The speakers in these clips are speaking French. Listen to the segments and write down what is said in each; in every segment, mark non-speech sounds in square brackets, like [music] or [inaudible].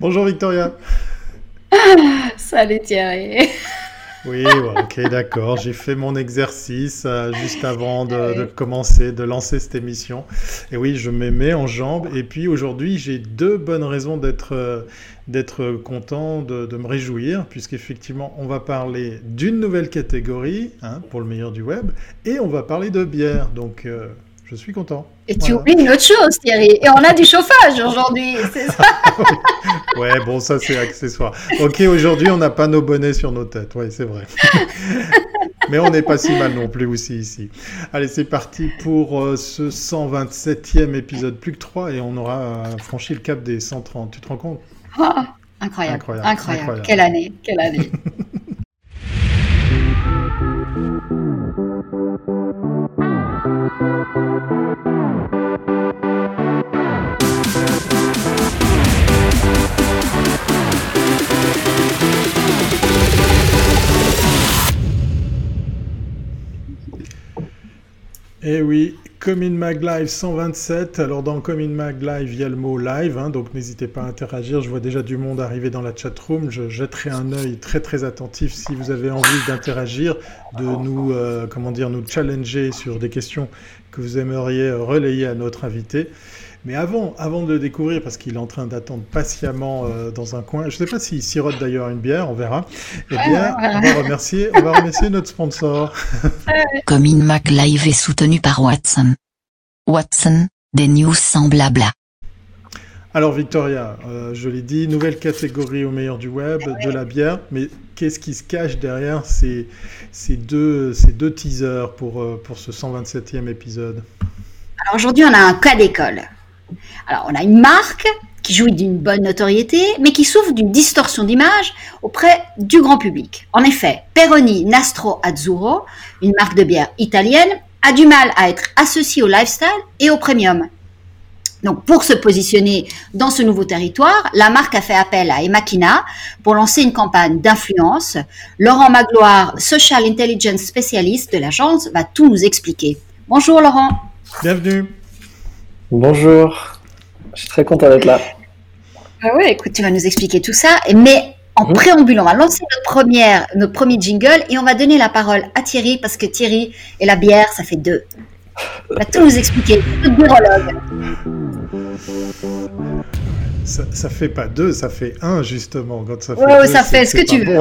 Bonjour Victoria. [laughs] Salut Thierry. [laughs] Oui, ok, d'accord. J'ai fait mon exercice euh, juste avant de, [laughs] commencer, de lancer cette émission. Et oui, je me mets en jambes. Et puis aujourd'hui, j'ai deux bonnes raisons d'être euh, d'être content, de, me réjouir, puisqu'effectivement, on va parler d'une nouvelle catégorie hein, pour le meilleur du web, et on va parler de bière. Donc, euh, je suis content. Et tu oublies une autre chose, Thierry. Et on a du chauffage aujourd'hui, c'est ça? Ouais, bon, ça c'est accessoire. Ok, aujourd'hui, on n'a pas nos bonnets sur nos têtes. Oui, c'est vrai. [laughs] Mais on n'est pas si mal non plus aussi ici. Allez, c'est parti pour euh, ce 127e épisode, plus que 3, et on aura euh, franchi le cap des 130. Tu te rends compte? Ah, incroyable. incroyable. Incroyable. Quelle année. Quelle année. [laughs] [laughs] Eh oui, Comin Mag Live 127. Alors dans Comin Mag Live, il y a le mot live, hein, donc n'hésitez pas à interagir. Je vois déjà du monde arriver dans la chat room. Je jetterai un œil très très attentif si vous avez envie d'interagir, de nous, euh, dire, nous challenger sur des questions que vous aimeriez relayer à notre invité. Mais avant, avant de le découvrir, parce qu'il est en train d'attendre patiemment euh, dans un coin, je ne sais pas s'il sirote d'ailleurs une bière, on verra. Eh bien, on va remercier, on va remercier notre sponsor. Comin Mac Live est soutenu par Watson. Watson, des news sans blabla. Alors Victoria, euh, je l'ai dit, nouvelle catégorie au meilleur du web, de la bière, mais qu'est-ce qui se cache derrière ces, ces, deux, ces deux teasers pour, euh, pour ce 127e épisode? Alors aujourd'hui, on a un cas d'école. Alors, on a une marque qui jouit d'une bonne notoriété, mais qui souffre d'une distorsion d'image auprès du grand public. En effet, Peroni Nastro Azzurro, une marque de bière italienne, a du mal à être associée au lifestyle et au premium. Donc, pour se positionner dans ce nouveau territoire, la marque a fait appel à Emakina pour lancer une campagne d'influence. Laurent Magloire, Social Intelligence Specialist de l'agence, va tout nous expliquer. Bonjour Laurent. Bienvenue. Bonjour, je suis très content d'être là. Ah ouais, écoute, tu vas nous expliquer tout ça, mais en mhm. préambule, on va lancer notre, première, notre premier jingle et on va donner la parole à Thierry parce que Thierry et la bière, ça fait deux. Il va tout nous expliquer, le birologue. Ça, ça, fait pas deux, ça fait un justement. Quand ça fait ouais, ça fait ce que tu veux.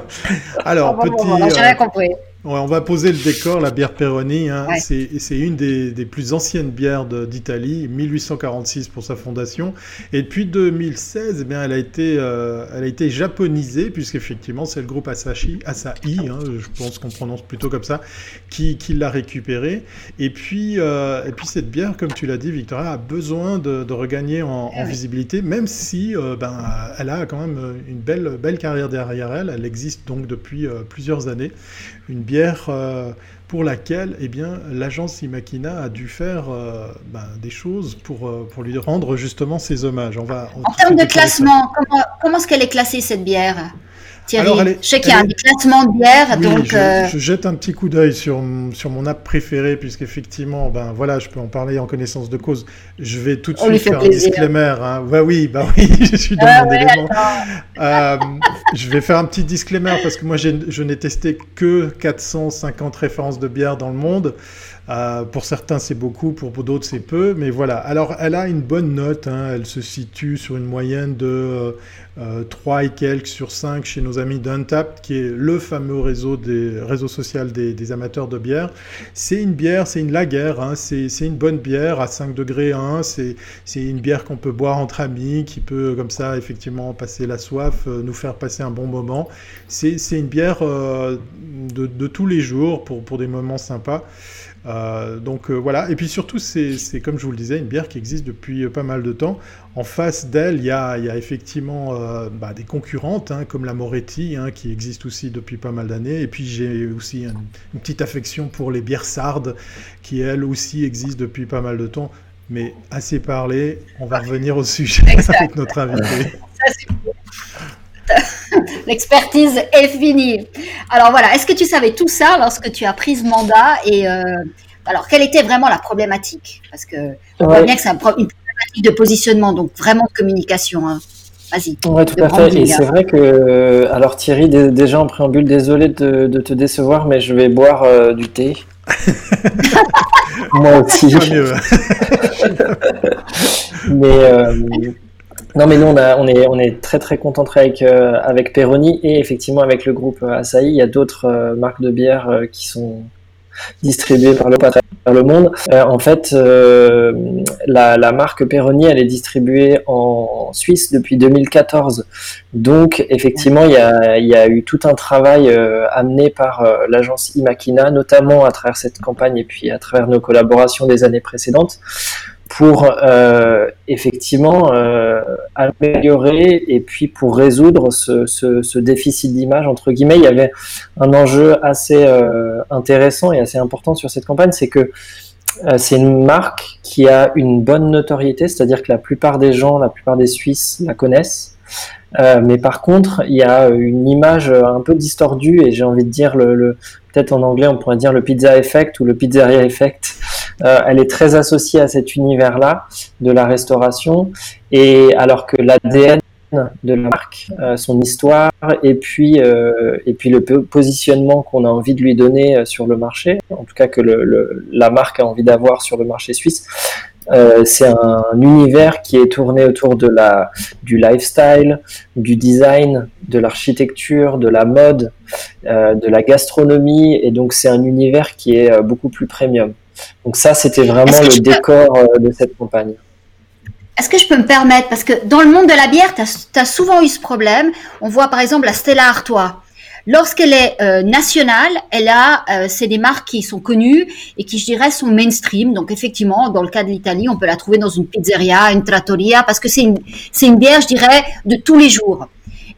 [laughs] Alors, petit. J'ai rien compris on va poser le décor. La bière Peroni, hein, c'est une des, plus anciennes bières d'Italie, 1846 pour sa fondation. Et depuis 2016, eh bien, elle, a été, euh, elle a été japonisée, puisqu'effectivement, c'est le groupe Asahi, Asahi hein, je pense qu'on prononce plutôt comme ça, qui, l'a récupérée. Et puis, euh, et puis, cette bière, comme tu l'as dit, Victoria, a besoin de, regagner en, visibilité, même si euh, ben, elle a quand même une belle, belle carrière derrière elle. Elle existe donc depuis plusieurs années une bière euh, pour laquelle eh bien, l'agence Imakina a dû faire euh, ben, des choses pour, euh, pour lui rendre justement ses hommages. On va, en termes de classement, comment, comment est-ce qu'elle est classée cette bière? Thierry. je sais qu'il y a un classement de bière, donc. Euh, je, jette un petit coup d'œil sur, sur mon app préférée, puisqu'effectivement, ben voilà, je peux en parler en connaissance de cause. Je vais tout de suite faire un disclaimer. Hein. oui, bah [laughs] oui, je suis dans ah mon élément. Euh, je vais faire un petit disclaimer parce que moi, je n'ai testé que 450 références de bière dans le monde. Euh, pour certains, c'est beaucoup, pour, d'autres, c'est peu. Mais voilà. Alors, elle a une bonne note. Hein. Elle se situe sur une moyenne de euh, 3 et quelques sur 5 chez nos amis d'Untap, qui est le fameux réseau social des, amateurs de bière. C'est une bière, c'est une lager. Hein. C'est, une bonne bière à 5 degrés 1. C'est, une bière qu'on peut boire entre amis, qui peut, comme ça, effectivement, passer la soif, euh, nous faire passer un bon moment. C'est, une bière euh, de, tous les jours pour des moments sympas. Euh, donc euh, voilà, et puis surtout, c'est comme je vous le disais, une bière qui existe depuis euh, pas mal de temps. En face d'elle, il y a, effectivement bah, des concurrentes, hein, comme la Moretti, hein, qui existe aussi depuis pas mal d'années. Et puis j'ai aussi une, petite affection pour les bières sardes, qui elles aussi existent depuis pas mal de temps. Mais assez parlé, on va revenir au sujet [laughs] avec notre invité. [laughs] L'expertise est finie. Alors voilà, est-ce que tu savais tout ça lorsque tu as pris ce mandat et euh, alors quelle était vraiment la problématique? Parce que on voit bien que c'est une problématique de positionnement, donc vraiment de communication. Hein. Vas-y. Oui, tout à fait. Et c'est vrai que, alors Thierry, déjà en préambule, désolé de, te décevoir, mais je vais boire du thé. [laughs] Moi aussi. [laughs] mais non, mais nous, on, est, très très content avec, euh, avec Peroni et effectivement avec le groupe Asahi. Il y a d'autres euh, marques de bière euh, qui sont distribuées par le, par le monde. en fait, la, la, marque Peroni, elle est distribuée en Suisse depuis 2014. Donc, effectivement, il y a, il y a eu tout un travail amené par l'agence Imakina, notamment à travers cette campagne et puis à travers nos collaborations des années précédentes pour euh, effectivement euh, améliorer et puis pour résoudre ce, ce, ce déficit d'image entre guillemets. Il y avait un enjeu assez euh, intéressant et assez important sur cette campagne c'est que euh, c'est une marque qui a une bonne notoriété c'est-à-dire que la plupart des gens la plupart des Suisses la connaissent. Euh, mais par contre, il y a une image un peu distordue et j'ai envie de dire le, le peut-être en anglais on pourrait dire le pizza effect ou le pizzeria effect euh, elle est très associée à cet univers-là de la restauration, et alors que l'ADN de la marque, euh, son histoire, et puis, euh, et puis le positionnement qu'on a envie de lui donner sur le marché, en tout cas que le, la marque a envie d'avoir sur le marché suisse, c'est un univers qui est tourné autour de la, du lifestyle, du design, de l'architecture, de la mode, de la gastronomie, et donc c'est un univers qui est beaucoup plus premium. Donc ça, c'était vraiment le décor euh, de cette campagne. Est-ce que je peux me permettre Parce que dans le monde de la bière, tu as, souvent eu ce problème. On voit par exemple la Stella Artois. Lorsqu'elle est euh, nationale, elle a, euh, c'est des marques qui sont connues et qui, je dirais, sont mainstream. Donc effectivement, dans le cas de l'Italie, on peut la trouver dans une pizzeria, une trattoria, parce que c'est une, c'est une bière, je dirais, de tous les jours.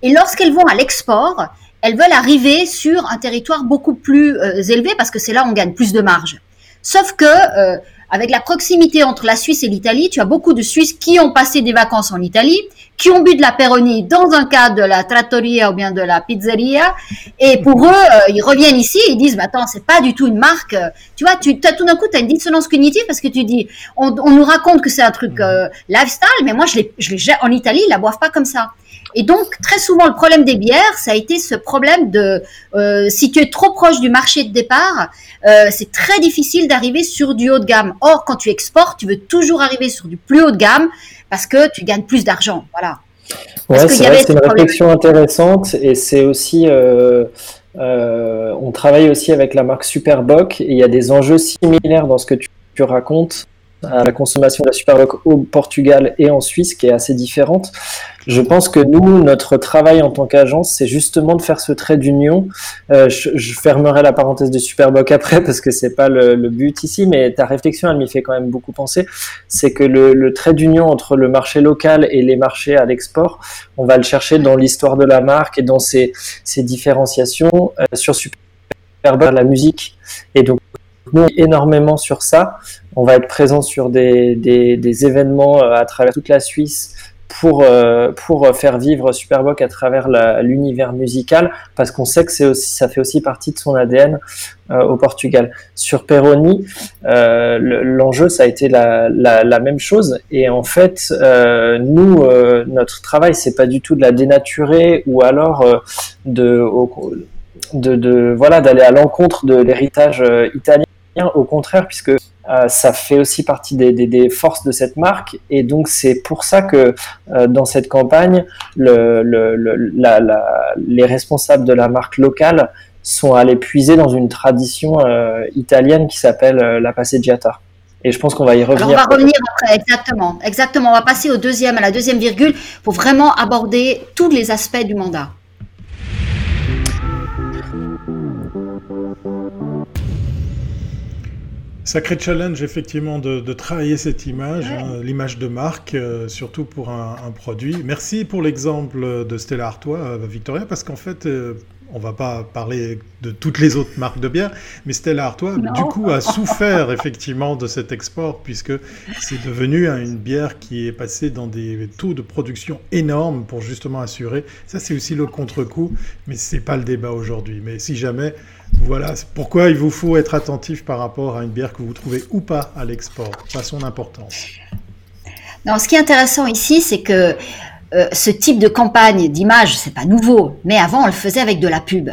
Et lorsqu'elles vont à l'export, elles veulent arriver sur un territoire beaucoup plus élevé parce que c'est là où on gagne plus de marge. Sauf que euh, avec la proximité entre la Suisse et l'Italie, tu as beaucoup de Suisses qui ont passé des vacances en Italie, qui ont bu de la Peroni dans un cadre de la trattoria ou bien de la pizzeria, et pour eux, euh, ils reviennent ici ils disent, bah, attends, c'est pas du tout une marque. Tu vois, tu as tout d'un coup, tu as une dissonance cognitive parce que tu dis, on, nous raconte que c'est un truc euh, lifestyle, mais moi, je les, je les, en Italie, ils la boivent pas comme ça. Et donc, très souvent, le problème des bières, ça a été ce problème de, euh, si tu es trop proche du marché de départ, euh, c'est très difficile d'arriver sur du haut de gamme. Or, quand tu exportes, tu veux toujours arriver sur du plus haut de gamme parce que tu gagnes plus d'argent. Voilà. Ouais, c'est une réflexion intéressante et c'est aussi, euh, euh, on travaille aussi avec la marque Superboc et il y a des enjeux similaires dans ce que tu, tu racontes à la consommation de la Superboc au Portugal et en Suisse qui est assez différente. Je pense que nous, notre travail en tant qu'agence, c'est justement de faire ce trait d'union. Euh, je, fermerai la parenthèse de Superboc après parce que c'est pas le, but ici, mais ta réflexion, elle m'y fait quand même beaucoup penser. C'est que le, trait d'union entre le marché local et les marchés à l'export, on va le chercher dans l'histoire de la marque et dans ses, différenciations. Euh, sur Superboc, la musique. Et donc, nous, énormément sur ça. On va être présent sur des, des, événements euh, à travers toute la Suisse pour, euh, pour faire vivre Superboc à travers l'univers musical, parce qu'on sait que aussi, ça fait aussi partie de son ADN euh, au Portugal. Sur Peroni, euh, l'enjeu, ça a été la, la, même chose, et en fait, euh, nous, euh, notre travail, c'est pas du tout de la dénaturer, ou alors de, de, voilà, d'aller à l'encontre de l'héritage italien, au contraire, puisque euh, ça fait aussi partie des, des, des, forces de cette marque et donc c'est pour ça que euh, dans cette campagne, le, le, la, la, les responsables de la marque locale sont allés puiser dans une tradition euh, italienne qui s'appelle la passeggiata. Et je pense qu'on va y revenir. Alors on va revenir après, exactement. Exactement. On va passer au deuxième, à la deuxième virgule pour vraiment aborder tous les aspects du mandat. Sacré challenge effectivement de, travailler cette image, hein, l'image de marque, euh, surtout pour un, produit. Merci pour l'exemple de Stella Artois, euh, Victoria, parce qu'en fait, euh, on va pas parler de toutes les autres marques de bière, mais Stella Artois, du coup, a souffert effectivement de cet export, puisque c'est devenu une bière qui est passée dans des taux de production énormes pour justement assurer. Ça, c'est aussi le contre-coup, mais c'est pas le débat aujourd'hui. Mais si jamais voilà pourquoi il vous faut être attentif par rapport à une bière que vous trouvez ou pas à l'export, pas son importance. Non, ce qui est intéressant ici, c'est que ce type de campagne d'image, c'est pas nouveau, mais avant on le faisait avec de la pub.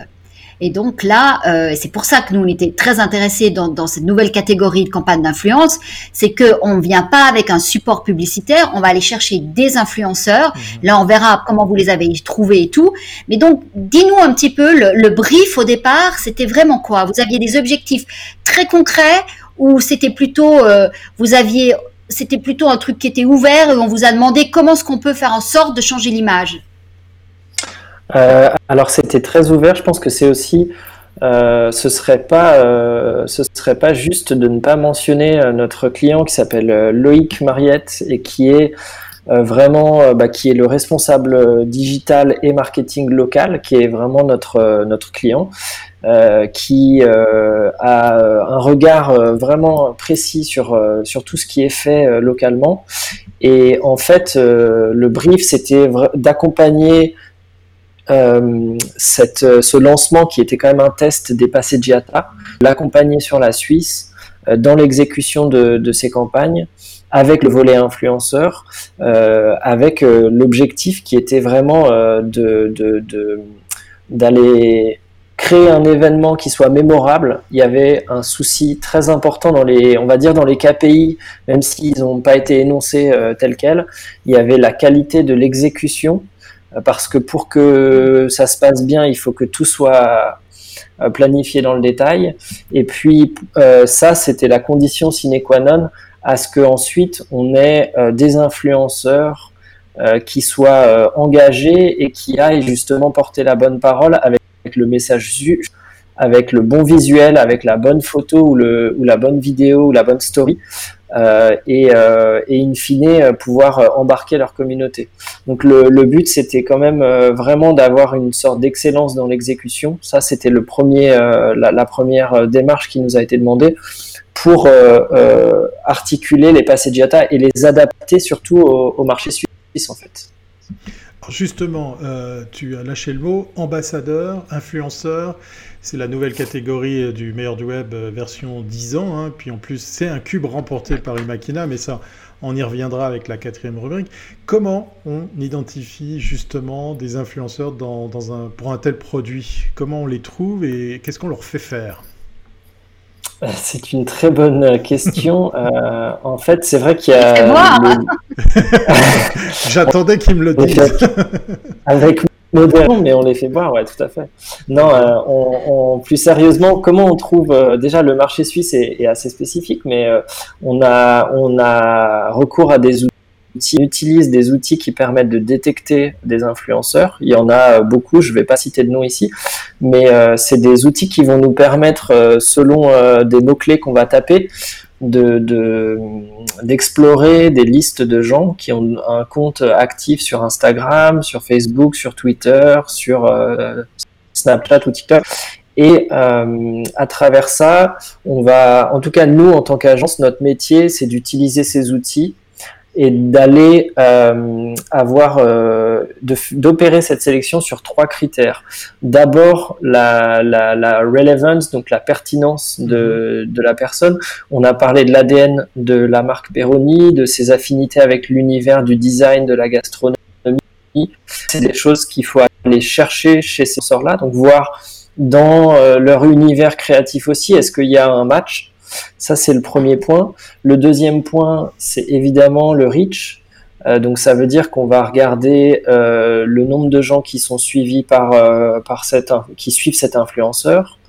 Et donc là, euh, c'est pour ça que nous on était très intéressés dans, dans cette nouvelle catégorie de campagne d'influence, c'est que on vient pas avec un support publicitaire, on va aller chercher des influenceurs. Mhm. Là, on verra comment vous les avez trouvés et tout. Mais donc, dis-nous un petit peu le, le brief au départ, c'était vraiment quoi? Vous aviez des objectifs très concrets ou c'était plutôt, euh, vous aviez, c'était plutôt un truc qui était ouvert et on vous a demandé comment est-ce qu'on peut faire en sorte de changer l'image euh, alors c'était très ouvert. Je pense que c'est aussi, euh, ce serait euh, ce serait pas juste de ne pas mentionner notre client qui s'appelle Loïc Mariette et qui est vraiment, bah, qui est le responsable digital et marketing local, qui est vraiment notre notre client. qui a un regard vraiment précis sur, sur tout ce qui est fait localement. Et en fait, le brief, c'était d'accompagner euh, euh, ce lancement qui était quand même un test des Passeggiata, l'accompagner sur la Suisse euh, dans l'exécution de, de, ces campagnes avec le volet influenceur, euh, avec l'objectif qui était vraiment de, d'aller créer un événement qui soit mémorable. Il y avait un souci très important dans les, on va dire dans les KPI, même s'ils n'ont pas été énoncés tels quels. Il y avait la qualité de l'exécution parce que pour que ça se passe bien, il faut que tout soit euh, planifié dans le détail. Et puis euh, ça, c'était la condition sine qua non à ce qu'ensuite on ait euh, des influenceurs qui soient engagés et qui aillent justement porter la bonne parole avec le message avec le bon visuel, avec la bonne photo ou, le, ou la bonne vidéo ou la bonne story. Euh, et, euh, et, in fine euh, pouvoir embarquer leur communauté. Donc le, le but c'était quand même vraiment d'avoir une sorte d'excellence dans l'exécution. Ça c'était le premier, la, la, première démarche qui nous a été demandée pour articuler les passeggiata et les adapter surtout au, marché suisse en fait. Justement, euh, tu as lâché le mot ambassadeur, influenceur. C'est la nouvelle catégorie euh, du meilleur du web euh, version 10 ans. Hein. Puis en plus, c'est un cube remporté par Imakina, mais ça, on y reviendra avec la quatrième rubrique. Comment on identifie justement des influenceurs pour un tel produit? Comment on les trouve et qu'est-ce qu'on leur fait faire? C'est une très bonne question. [laughs] Euh, en fait, c'est vrai qu'il y a. [laughs] J'attendais qu'il me le dise. Avec modération, mais on les fait boire, ouais, tout à fait. Non, euh, on, plus sérieusement, comment on trouve euh, déjà le marché suisse est, assez spécifique, mais on a on a recours à des outils on utilise des outils qui permettent de détecter des influenceurs. Il y en a euh, beaucoup, je ne vais pas citer de nom ici, mais euh, c'est des outils qui vont nous permettre, euh, selon des mots-clés qu'on va taper, d'explorer des listes de gens qui ont un compte actif sur Instagram, sur Facebook, sur Twitter, sur Snapchat ou TikTok. Et à travers ça, on va, en tout cas nous en tant qu'agence, notre métier, c'est d'utiliser ces outils et d'aller euh, avoir euh, d'opérer cette sélection sur trois critères. D'abord la, la, la, relevance, donc la pertinence de, mhm. de la personne. On a parlé de l'ADN de la marque Peroni, de ses affinités avec l'univers du design, de la gastronomie. C'est des choses qu'il faut aller chercher chez ces sorts-là, donc voir dans euh, leur univers créatif aussi, est-ce qu'il y a un match ça, c'est le premier point. Le deuxième point, c'est évidemment le reach. Euh, donc ça veut dire qu'on va regarder euh, le nombre de gens qui sont suivis par, euh, par cette, qui suivent cet influenceur.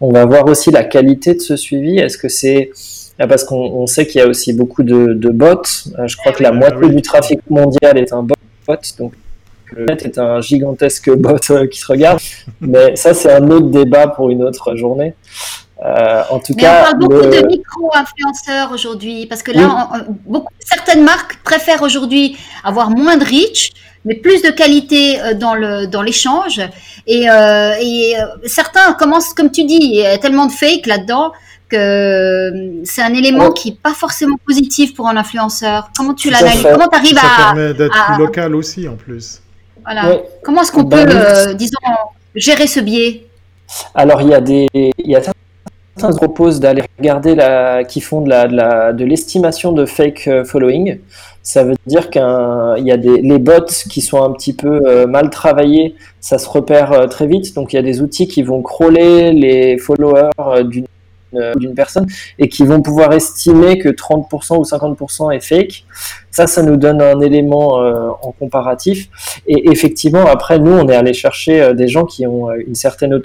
On va voir aussi la qualité de ce suivi. Est-ce que c'est parce qu'on sait qu'il y a aussi beaucoup de, de bots. je crois que la moitié du trafic mondial est un bot. Donc le net est un gigantesque bot qui se regarde. Mais ça, c'est un autre débat pour une autre journée. Euh, en tout cas, on parle beaucoup de micro-influenceurs aujourd'hui, parce que là, beaucoup, certaines marques préfèrent aujourd'hui avoir moins de reach, mais plus de qualité euh, dans le dans l'échange. Et, euh, et euh, certains commencent, comme tu dis, il y a tellement de fake là-dedans que c'est un élément qui n'est pas forcément positif pour un influenceur. Comment tu l'analyses? Comment tu arrives à... Ça permet d'être plus local aussi, en plus. Voilà. Comment est-ce qu'on bah peut, disons, gérer ce biais? Alors il y a des, il y a certains proposent d'aller regarder la, qui font de la, de l'estimation de, fake euh, following. Ça veut dire qu'il y a des les bots qui sont un petit peu mal travaillés, ça se repère très vite. Donc il y a des outils qui vont crawler les followers euh, d'une personne et qui vont pouvoir estimer que 30% ou 50% est fake. Ça, ça nous donne un élément euh, en comparatif. Et effectivement, après, nous, on est allé chercher euh, des gens qui ont une certaine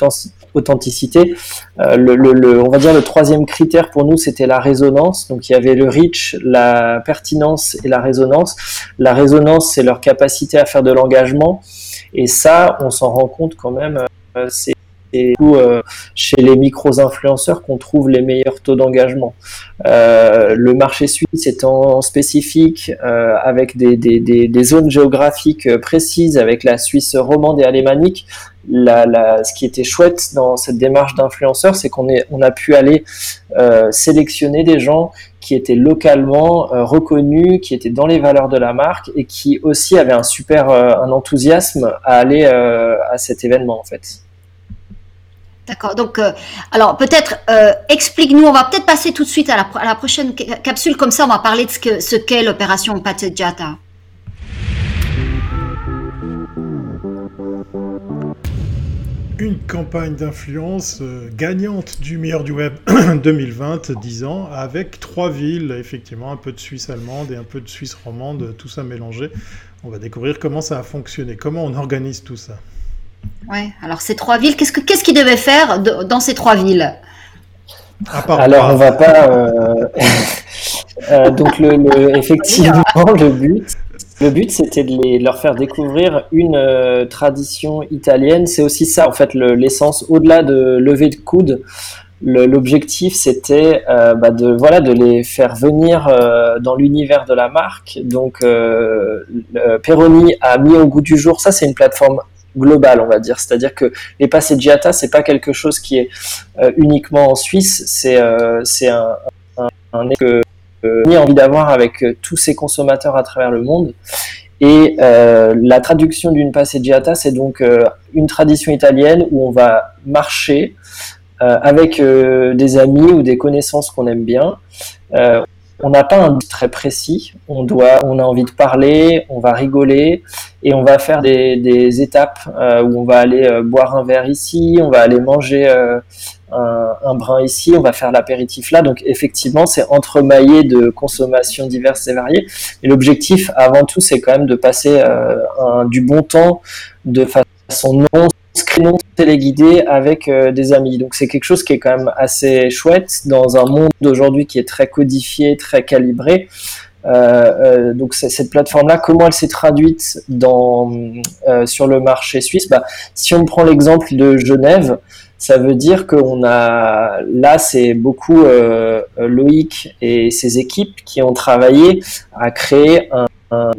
authenticité. Le, on va dire le troisième critère pour nous, c'était la résonance. Donc, il y avait le reach, la pertinence et la résonance. La résonance, c'est leur capacité à faire de l'engagement. Et ça, on s'en rend compte quand même. c'est c'est euh, chez les micro-influenceurs qu'on trouve les meilleurs taux d'engagement. Euh, le marché suisse étant spécifique, euh, avec des, zones géographiques précises, avec la Suisse romande et alémanique, ce qui était chouette dans cette démarche d'influenceurs, c'est qu'on on a pu aller sélectionner des gens qui étaient localement reconnus, qui étaient dans les valeurs de la marque et qui aussi avaient un super un enthousiasme à aller à cet événement en fait. D'accord. Donc, euh, alors peut-être euh, explique-nous. On va peut-être passer tout de suite à la, prochaine capsule. Comme ça, on va parler de ce qu'est l'opération Patejata. Une campagne d'influence euh, gagnante du meilleur du web [clears throat] 2020, 10 ans, avec trois villes, effectivement, un peu de Suisse allemande et un peu de Suisse romande, tout ça mélangé. On va découvrir comment ça a fonctionné, comment on organise tout ça. Ouais. Alors ces trois villes, qu'est-ce qu'est-ce qu'ils devaient faire dans ces trois villes? Alors on va pas. Euh, [laughs] euh, donc le, effectivement le but, le but c'était de les, leur faire découvrir une euh, tradition italienne. C'est aussi ça en fait l'essence. Au-delà de lever de coude, l'objectif c'était bah, de voilà de les faire venir dans l'univers de la marque. Donc Peroni a mis au goût du jour. Ça c'est une plateforme global, on va dire. C'est-à-dire que les passeggiata, c'est pas quelque chose qui est euh, uniquement en Suisse, c'est euh, c'est un, un, un que euh, a envie d'avoir avec tous ces consommateurs à travers le monde. Et la traduction d'une passeggiata, c'est donc une tradition italienne où on va marcher avec des amis ou des connaissances qu'on aime bien on n'a pas un but très précis. On doit, on a envie de parler, on va rigoler et on va faire des, étapes euh, où on va aller euh, boire un verre ici, on va aller manger euh, un, brin ici, on va faire l'apéritif là. Donc effectivement, c'est entremaillé de consommations diverses et variées. Et l'objectif, avant tout, c'est quand même de passer du bon temps de façon non non téléguidé avec euh, des amis. Donc c'est quelque chose qui est quand même assez chouette dans un monde d'aujourd'hui qui est très codifié, très calibré. Euh, euh, donc cette plateforme-là, comment elle s'est traduite dans, sur le marché suisse? Bah, Si on prend l'exemple de Genève, ça veut dire qu'on a là, c'est beaucoup Loïc et ses équipes qui ont travaillé à créer un, un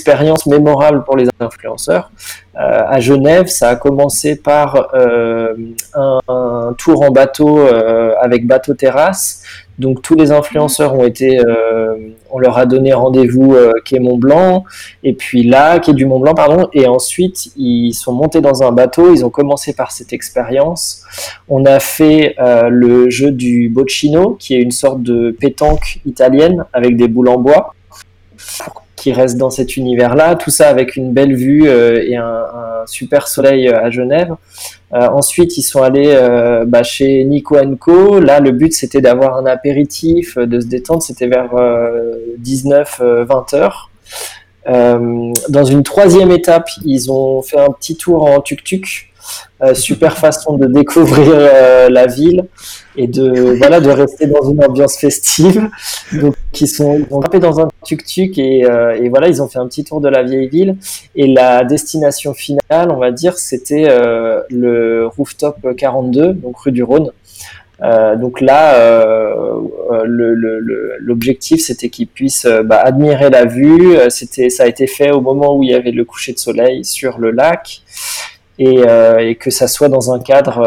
expérience mémorable pour les influenceurs. Euh, à Genève, ça a commencé par euh, un, tour en bateau euh, avec bateau terrasse. Donc tous les influenceurs ont été, on leur a donné rendez-vous quai Mont Blanc et puis là quai du Mont Blanc pardon. Et ensuite ils sont montés dans un bateau. Ils ont commencé par cette expérience. On a fait le jeu du boccino, qui est une sorte de pétanque italienne avec des boules en bois qui reste dans cet univers-là. Tout ça avec une belle vue euh, et un, super soleil euh, à Genève. Euh, ensuite, ils sont allés bah, chez Nico Co. Là, le but, c'était d'avoir un apéritif, de se détendre. C'était vers 19-20 heures. dans une troisième étape, ils ont fait un petit tour en tuk-tuk. Super façon de découvrir la ville et de [laughs] voilà de rester dans une ambiance festive. Donc ils sont ils ont dans un tuk-tuk et, euh, et, voilà ils ont fait un petit tour de la vieille ville et la destination finale on va dire c'était euh, le rooftop 42 donc rue du Rhône. Euh, donc là, euh, l'objectif c'était qu'ils puissent bah, admirer la vue. C'était, ça a été fait au moment où il y avait le coucher de soleil sur le lac et, et que ça soit dans un cadre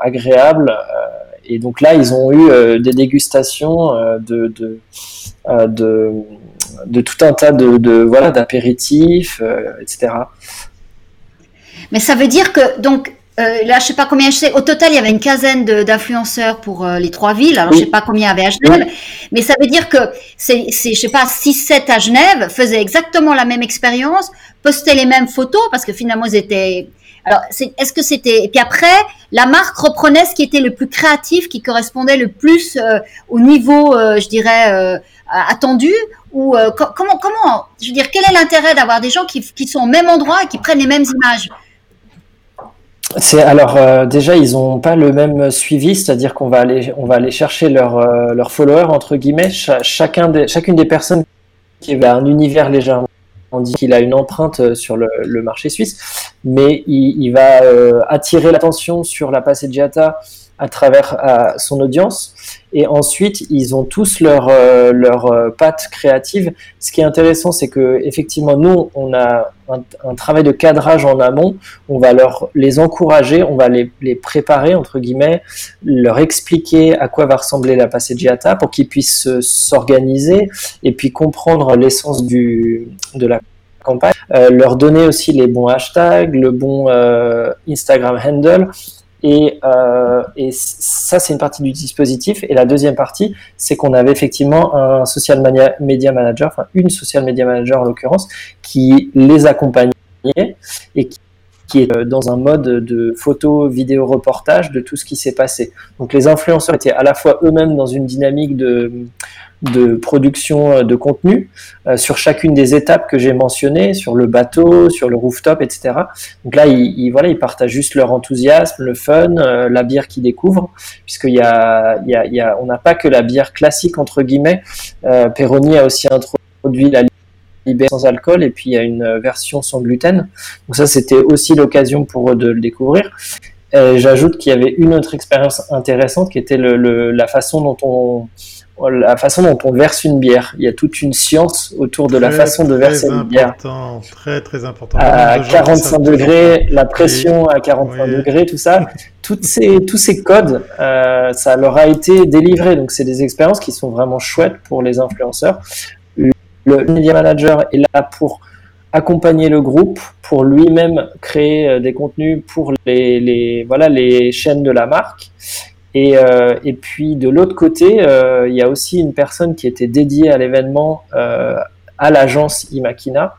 agréable et donc là, ils ont eu euh, des dégustations euh, de, euh, de, de, tout un tas de, de voilà d'apéritifs, etc. Mais ça veut dire que donc euh, là, je sais pas combien je sais. Au total, il y avait une quinzaine d'influenceurs pour euh, les trois villes. Alors, je sais pas combien il y avait à Genève, mais ça veut dire que c'est, je sais pas, 6-7 à Genève faisaient exactement la même expérience, postaient les mêmes photos parce que finalement, ils étaient. Alors, est-ce que c'était. Et puis après, la marque reprenait ce qui était le plus créatif, qui correspondait le plus euh, au niveau, je dirais, attendu. Ou comment, comment, je veux dire, quel est l'intérêt d'avoir des gens qui, qui sont au même endroit et qui prennent les mêmes images? C'est alors euh, déjà ils ont pas le même suivi, c'est-à-dire qu'on va aller on va aller chercher leurs euh, followers entre guillemets. chacun des, chacune des personnes qui a un univers légèrement on dit qu'il a une empreinte euh, sur le, marché suisse, mais il, il va attirer l'attention sur la Passeggiata à travers son audience. Et ensuite, ils ont tous leur, euh, leur euh, patte créative. Ce qui est intéressant, c'est que effectivement, nous, on a un, travail de cadrage en amont. On va leur les encourager, on va les, les préparer entre guillemets, leur expliquer à quoi va ressembler la passeggiata pour qu'ils puissent s'organiser et puis comprendre l'essence du de la campagne. Euh, leur donner aussi les bons hashtags, le bon Instagram handle et, euh, et ça, c'est une partie du dispositif. Et la deuxième partie, c'est qu'on avait effectivement un social media manager, enfin une social media manager en l'occurrence, qui les accompagnait et qui qui est euh, dans un mode de photo, vidéo, reportage de tout ce qui s'est passé. Donc les influenceurs étaient à la fois eux-mêmes dans une dynamique de, de production euh, de contenu euh, sur chacune des étapes que j'ai mentionnées, sur le bateau, sur le rooftop, etc. Donc là, ils, voilà, ils partagent juste leur enthousiasme, le fun, euh, la bière qu'ils découvrent, puisqu'il y a, y a, on n'a pas que la bière classique entre guillemets. Peroni a aussi introduit la Libé sans alcool et puis il y a une version sans gluten. Donc ça, c'était aussi l'occasion pour eux de le découvrir. J'ajoute qu'il y avait une autre expérience intéressante qui était le, la façon dont on la façon dont on verse une bière. Il y a toute une science autour de la façon de verser une bière. Très très important. À 45 degrés, la pression à 45 degrés, tout ça, [laughs] toutes ces, tous ces codes, euh, ça leur a été délivré. Donc c'est des expériences qui sont vraiment chouettes pour les influenceurs. Le media manager est là pour accompagner le groupe, pour lui-même créer euh, des contenus pour les, voilà, les chaînes de la marque. Et, euh, puis de l'autre côté, euh, il y a aussi une personne qui était dédiée à l'événement à l'agence Imakina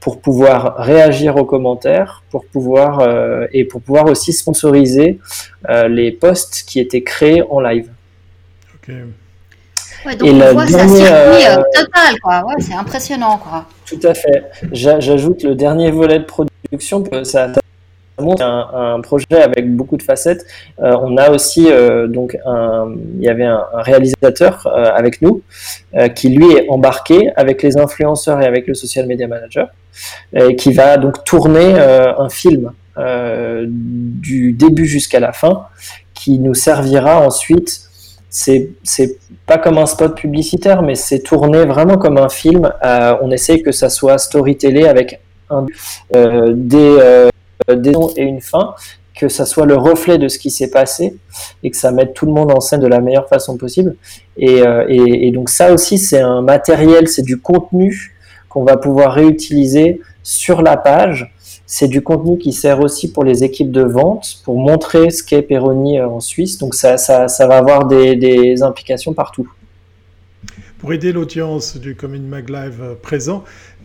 pour pouvoir réagir aux commentaires, pour pouvoir et pour pouvoir aussi sponsoriser les posts qui étaient créés en live. Okay. Ouais, donc et on voit ça total, quoi. Ouais, c'est impressionnant, quoi. Tout à fait. J'ajoute le dernier volet de production, que ça un, un, projet avec beaucoup de facettes. Euh, on a aussi euh, donc un, il y avait un, réalisateur euh, avec nous qui lui est embarqué avec les influenceurs et avec le social media manager, et qui va donc tourner un film du début jusqu'à la fin, qui nous servira ensuite. C'est pas comme un spot publicitaire, mais c'est tourné vraiment comme un film. on essaie que ça soit storytellé avec un, des euh, des noms et une fin, que ça soit le reflet de ce qui s'est passé et que ça mette tout le monde en scène de la meilleure façon possible. Et, euh, donc ça aussi, c'est un matériel, c'est du contenu qu'on va pouvoir réutiliser sur la page. C'est du contenu qui sert aussi pour les équipes de vente, pour montrer ce qu'est Peroni euh, en Suisse. Donc ça, ça, ça va avoir des, des implications partout. Pour aider l'audience du Commune Mag Live présent,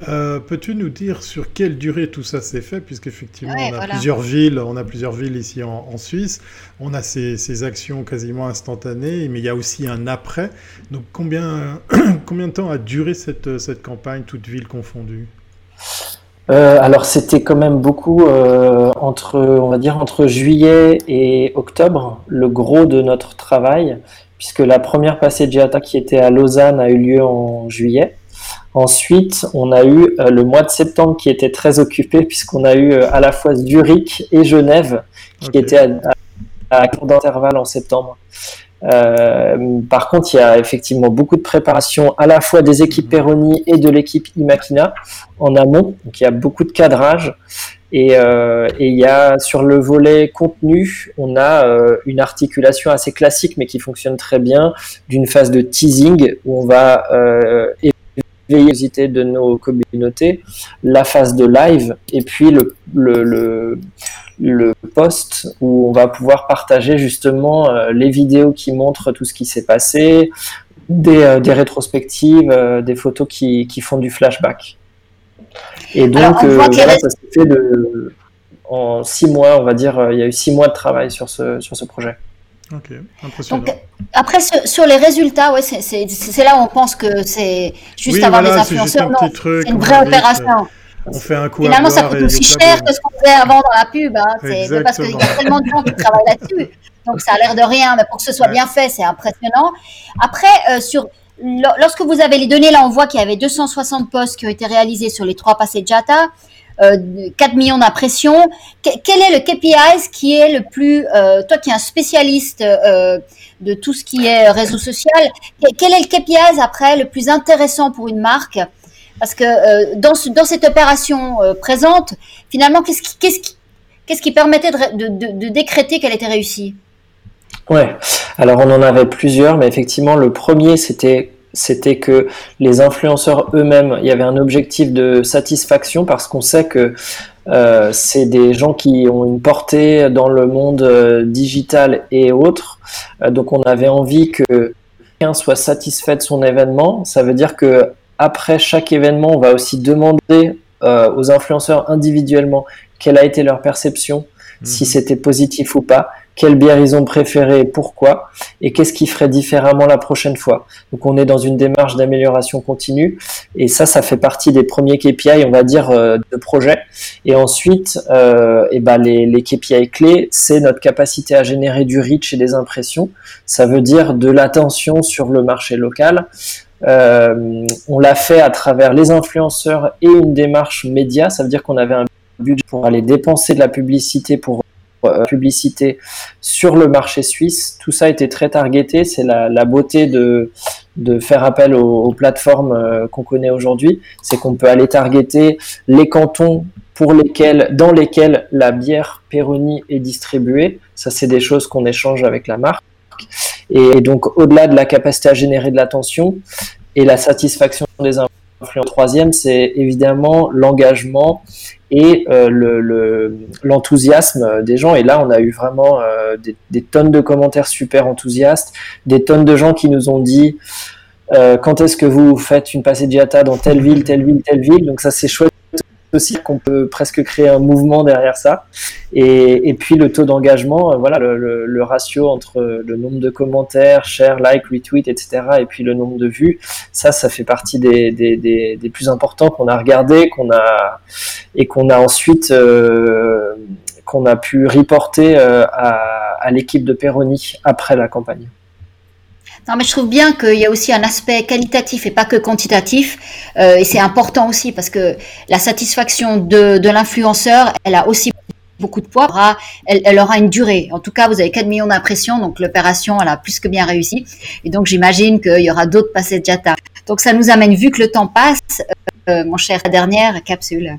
euh, peux-tu nous dire sur quelle durée tout ça s'est fait, puisqu'effectivement on a plusieurs villes, on a plusieurs villes ici en, Suisse, on a ces, actions quasiment instantanées, mais il y a aussi un après. Donc combien, [clears throat] combien de temps a duré cette, cette campagne, toute ville confondue euh, alors c'était quand même beaucoup euh, entre, on va dire entre juillet et octobre, le gros de notre travail, puisque la première passeggiata qui était à Lausanne a eu lieu en juillet. Ensuite, on a eu euh, le mois de septembre qui était très occupé puisqu'on a eu à la fois Zurich et Genève qui étaient à, à, court d'intervalle en septembre. Euh, par contre, il y a effectivement beaucoup de préparation à la fois des équipes mhm. Peroni et de l'équipe Imakina en amont. Donc il y a beaucoup de cadrage. Et, euh, et il y a sur le volet contenu, on a euh, une articulation assez classique mais qui fonctionne très bien d'une phase de teasing où on va euh, de nos communautés, la phase de live et puis le, le, le post où on va pouvoir partager justement les vidéos qui montrent tout ce qui s'est passé, des, rétrospectives, des photos qui, qui, font du flashback. Et donc, voilà, ça s'est fait de, en six mois, on va dire, il y a eu six mois de travail sur ce, sur ce projet. Ok, impressionnant. Donc, après, sur, les résultats, ouais, c'est là où on pense que c'est juste avoir des influenceurs. C'est une vraie opération. On fait un coup Finalement, ça coûte aussi cher que ce qu'on faisait avant dans la pub. Hein. C'est parce qu'il y a tellement de gens qui travaillent là-dessus. Donc, ça a l'air de rien, mais pour que ce soit bien fait, c'est impressionnant. Après, euh, sur, lorsque vous avez les données, là, on voit qu'il y avait 260 postes qui ont été réalisés sur les trois passés de Jata. 4 euh, millions d'impressions. quel est le KPI qui est le plus, euh, toi qui es un spécialiste euh, de tout ce qui est réseau social, quel est le KPI après le plus intéressant pour une marque? Parce que dans, dans cette opération présente, finalement, qu'est-ce qui, permettait de, décréter qu'elle était réussie? Ouais, alors on en avait plusieurs, mais effectivement, le premier, c'était que les influenceurs eux-mêmes, il y avait un objectif de satisfaction parce qu'on sait que euh, c'est des gens qui ont une portée dans le monde euh, digital et autres. Euh, donc on avait envie que quelqu'un soit satisfait de son événement. Ça veut dire que après chaque événement, on va aussi demander aux influenceurs individuellement quelle a été leur perception, si mhm. c'était positif ou pas quelle bière ils ont préféré, pourquoi, et qu'est-ce qu'ils feraient différemment la prochaine fois. Donc on est dans une démarche d'amélioration continue, et ça, ça fait partie des premiers KPI, on va dire, euh, de projet. Et ensuite, euh, et ben les, les KPI clés, c'est notre capacité à générer du reach et des impressions. Ça veut dire de l'attention sur le marché local. Euh, on l'a fait à travers les influenceurs et une démarche média. Ça veut dire qu'on avait un budget pour aller dépenser de la publicité pour euh, publicité sur le marché suisse. Tout ça été très targeté. C'est la, beauté de, de faire appel aux, plateformes euh, qu'on connaît aujourd'hui. C'est qu'on peut aller targeter les cantons pour lesquels, dans lesquels la bière Peroni est distribuée. Ça, c'est des choses qu'on échange avec la marque. Et donc, au-delà de la capacité à générer de l'attention et la satisfaction des influenceurs, troisième, c'est évidemment l'engagement et euh, l'enthousiasme des gens. Et là, on a eu vraiment euh, des, tonnes de commentaires super enthousiastes, des tonnes de gens qui nous ont dit euh, quand est-ce que vous faites une passeggiata dans telle ville, telle ville, telle ville? Donc ça, c'est chouette aussi qu'on peut presque créer un mouvement derrière ça. Et, et puis le taux d'engagement, voilà, le, le, ratio entre le nombre de commentaires, share, like, retweet, etc. et puis le nombre de vues, ça, ça fait partie des, des, des, des plus importants qu'on a regardé, qu'on a et qu'on a ensuite euh, qu'on a pu reporter euh, à, à l'équipe de Peroni après la campagne. Non, mais je trouve bien qu'il y a aussi un aspect qualitatif et pas que quantitatif. Euh, et c'est important aussi parce que la satisfaction de, l'influenceur, elle a aussi beaucoup de poids. Elle, aura une durée. En tout cas, vous avez 4 millions d'impressions, donc l'opération, elle a plus que bien réussi. Et donc, j'imagine qu'il y aura d'autres passés de Jata. Donc, ça nous amène, vu que le temps passe, euh, mon cher, la dernière capsule.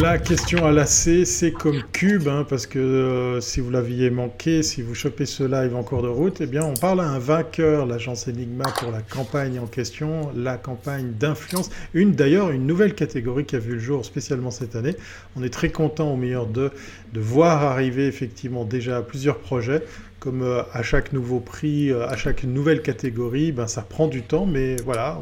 La question à la C, c'est comme cube, hein, parce que euh, si vous l'aviez manqué, si vous chopez ce live en cours de route, eh bien, on parle à un vainqueur, l'agence Enigma, pour la campagne en question, la campagne d'influence. Une, d'ailleurs, une nouvelle catégorie qui a vu le jour spécialement cette année. On est très content, au meilleur de, de voir arriver effectivement déjà plusieurs projets comme euh, à chaque nouveau prix, euh, à chaque nouvelle catégorie, ben ça prend du temps, mais voilà,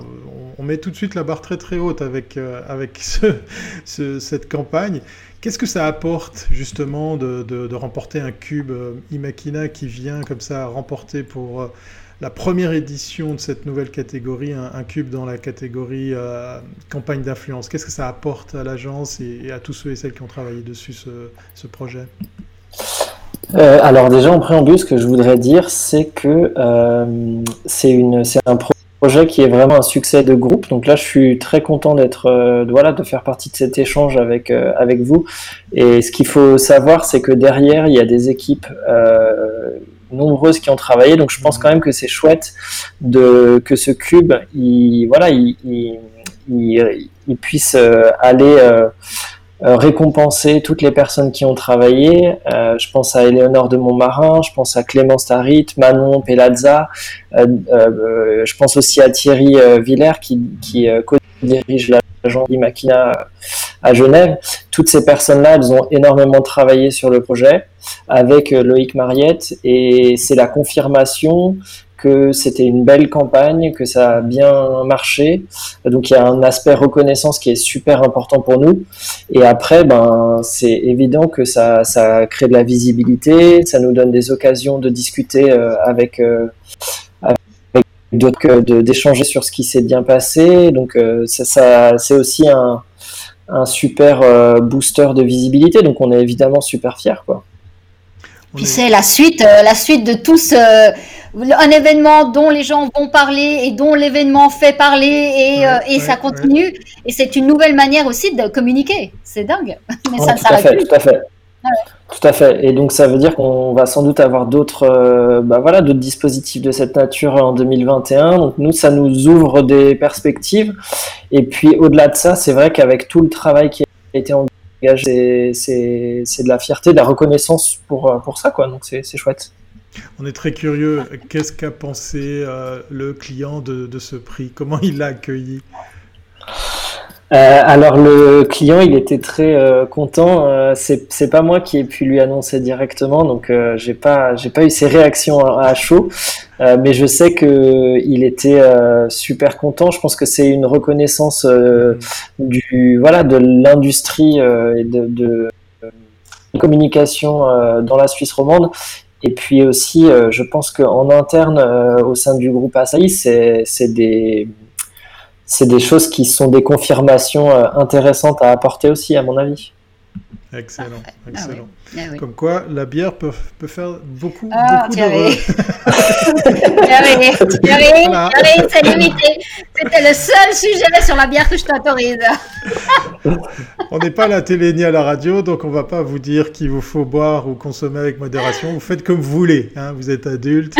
on, met tout de suite la barre très très haute avec, euh, avec [laughs] ce, cette campagne. Qu'est-ce que ça apporte justement de, de, remporter un cube Imakina qui vient comme ça remporter pour la première édition de cette nouvelle catégorie, un, cube dans la catégorie campagne d'influence Qu'est-ce que ça apporte à l'agence et, à tous ceux et celles qui ont travaillé dessus ce, projet? Euh, alors déjà en préambule, ce que je voudrais dire, c'est que euh, c'est un projet qui est vraiment un succès de groupe. Donc là, je suis très content d'être, euh, voilà, de faire partie de cet échange avec euh, avec vous. Et ce qu'il faut savoir, c'est que derrière, il y a des équipes nombreuses qui ont travaillé. Donc je pense quand même que c'est chouette de que ce cube, il, voilà, il, il, il, puisse aller euh, récompenser toutes les personnes qui ont travaillé. Euh, je pense à Éléonore de Montmarin, je pense à Clémence Tarit, Manon Pelazza, euh, je pense aussi à Thierry Villers qui, qui co-dirige Jean Makina à Genève. Toutes ces personnes-là, elles ont énormément travaillé sur le projet avec Loïc Mariette et c'est la confirmation que c'était une belle campagne, que ça a bien marché. Donc il y a un aspect reconnaissance qui est super important pour nous. Et après, ben c'est évident que ça, ça crée de la visibilité, ça nous donne des occasions de discuter euh, avec, euh, avec d'autres, d'échanger sur ce qui s'est bien passé. Donc euh, ça, ça c'est aussi un, un super booster de visibilité. Donc on est évidemment super fiers, quoi. Puis c'est la suite, la suite de tout ce un événement dont les gens vont parler et dont l'événement fait parler et, euh, et ça continue. Et c'est une nouvelle manière aussi de communiquer. C'est dingue. [laughs] Mais ça tout, à fait, tout à fait. Tout à fait. Et donc ça veut dire qu'on va sans doute avoir d'autres euh, bah voilà, dispositifs de cette nature en 2021. Donc nous, ça nous ouvre des perspectives. Et puis au-delà de ça, c'est vrai qu'avec tout le travail qui a été engagé, c'est de la fierté, de la reconnaissance pour, pour ça. Quoi. Donc c'est chouette. On est très curieux. Qu'est-ce qu'a pensé euh, le client de, ce prix? Comment il l'a accueilli? Euh, alors le client, il était très euh, content. c'est pas moi qui ai pu lui annoncer directement, donc j'ai pas j'ai pas eu ses réactions à, chaud, mais je sais que il était super content. Je pense que c'est une reconnaissance du voilà de l'industrie et de, de communication dans la Suisse romande et puis aussi, euh, je pense qu'en interne, euh, au sein du groupe Asahi, c'est des, des choses qui sont des confirmations euh, intéressantes à apporter aussi, à mon avis. Excellent, ah excellent. Ah Comme quoi, la bière peut, peut faire beaucoup, ah, beaucoup d'heureux. C'était le seul sujet sur la bière que je t'autorise. [laughs] on n'est pas à la télé ni à la radio, donc on va pas vous dire qu'il vous faut boire ou consommer avec modération. Vous faites comme vous voulez. Hein. Vous êtes adulte.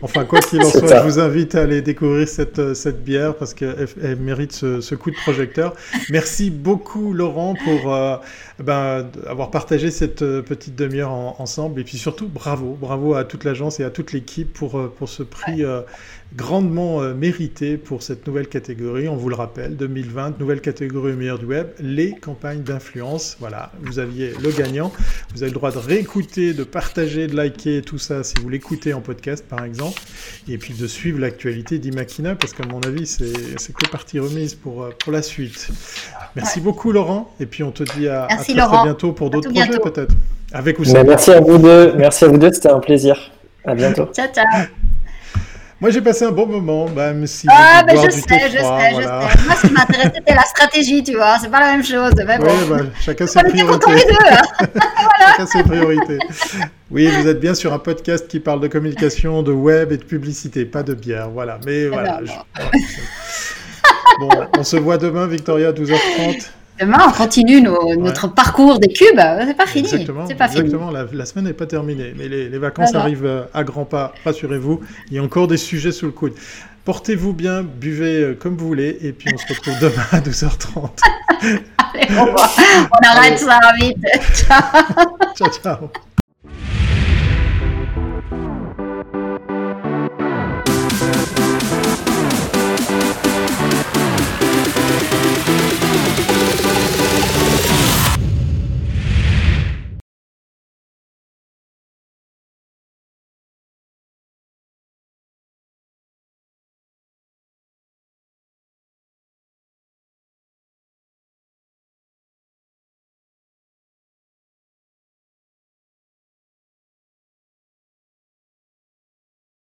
Enfin, quoi qu'il en soit, je vous invite à aller découvrir cette, cette bière parce qu'elle mérite ce, coup de projecteur. Merci beaucoup, Laurent, pour euh, ben, avoir partagé cette petite demi-heure ensemble. Et puis surtout, bravo, bravo à toute l'agence et à toute l'équipe pour, euh, pour ce prix euh, grandement euh, mérité pour cette nouvelle catégorie. On vous le rappelle, 2020, nouvelle catégorie au meilleur du web, les campagnes d'influence. Voilà, vous aviez le gagnant. Vous avez le droit de réécouter, de partager, de liker tout ça si vous l'écoutez en podcast par exemple. Et puis de suivre l'actualité d'Imakina parce qu'à mon avis, c'est que partie remise pour, pour la suite. Merci beaucoup Laurent. Et puis on te dit à, très, bientôt pour d'autres projets peut-être. Avec vous. Merci à vous deux. Merci à vous deux. C'était un plaisir. À bientôt. Ciao, ciao. Moi, j'ai passé un bon moment, même si. Ah, mais je sais, je sais, je sais. Moi, ce qui m'intéressait, c'était la stratégie, tu vois. C'est pas la même chose. Mais bon. Oui, bah, chacun ses priorités. Les deux, [laughs] voilà. Chacun ses priorités. Oui, vous êtes bien sur un podcast qui parle de communication, de web et de publicité, pas de bière. Voilà. Mais voilà. bon, on se voit demain, Victoria, à 12h30. Demain, on continue notre parcours des cubes. C'est pas fini. Exactement. Pas exactement. La, semaine n'est pas terminée, mais les, vacances arrivent euh, à grands pas. Rassurez-vous, il y a encore des sujets sous le coude. Portez-vous bien, buvez euh, comme vous voulez, et puis on se retrouve [laughs] demain à 12h30. Allez, on, on arrête ça vite. [laughs] ciao, ciao.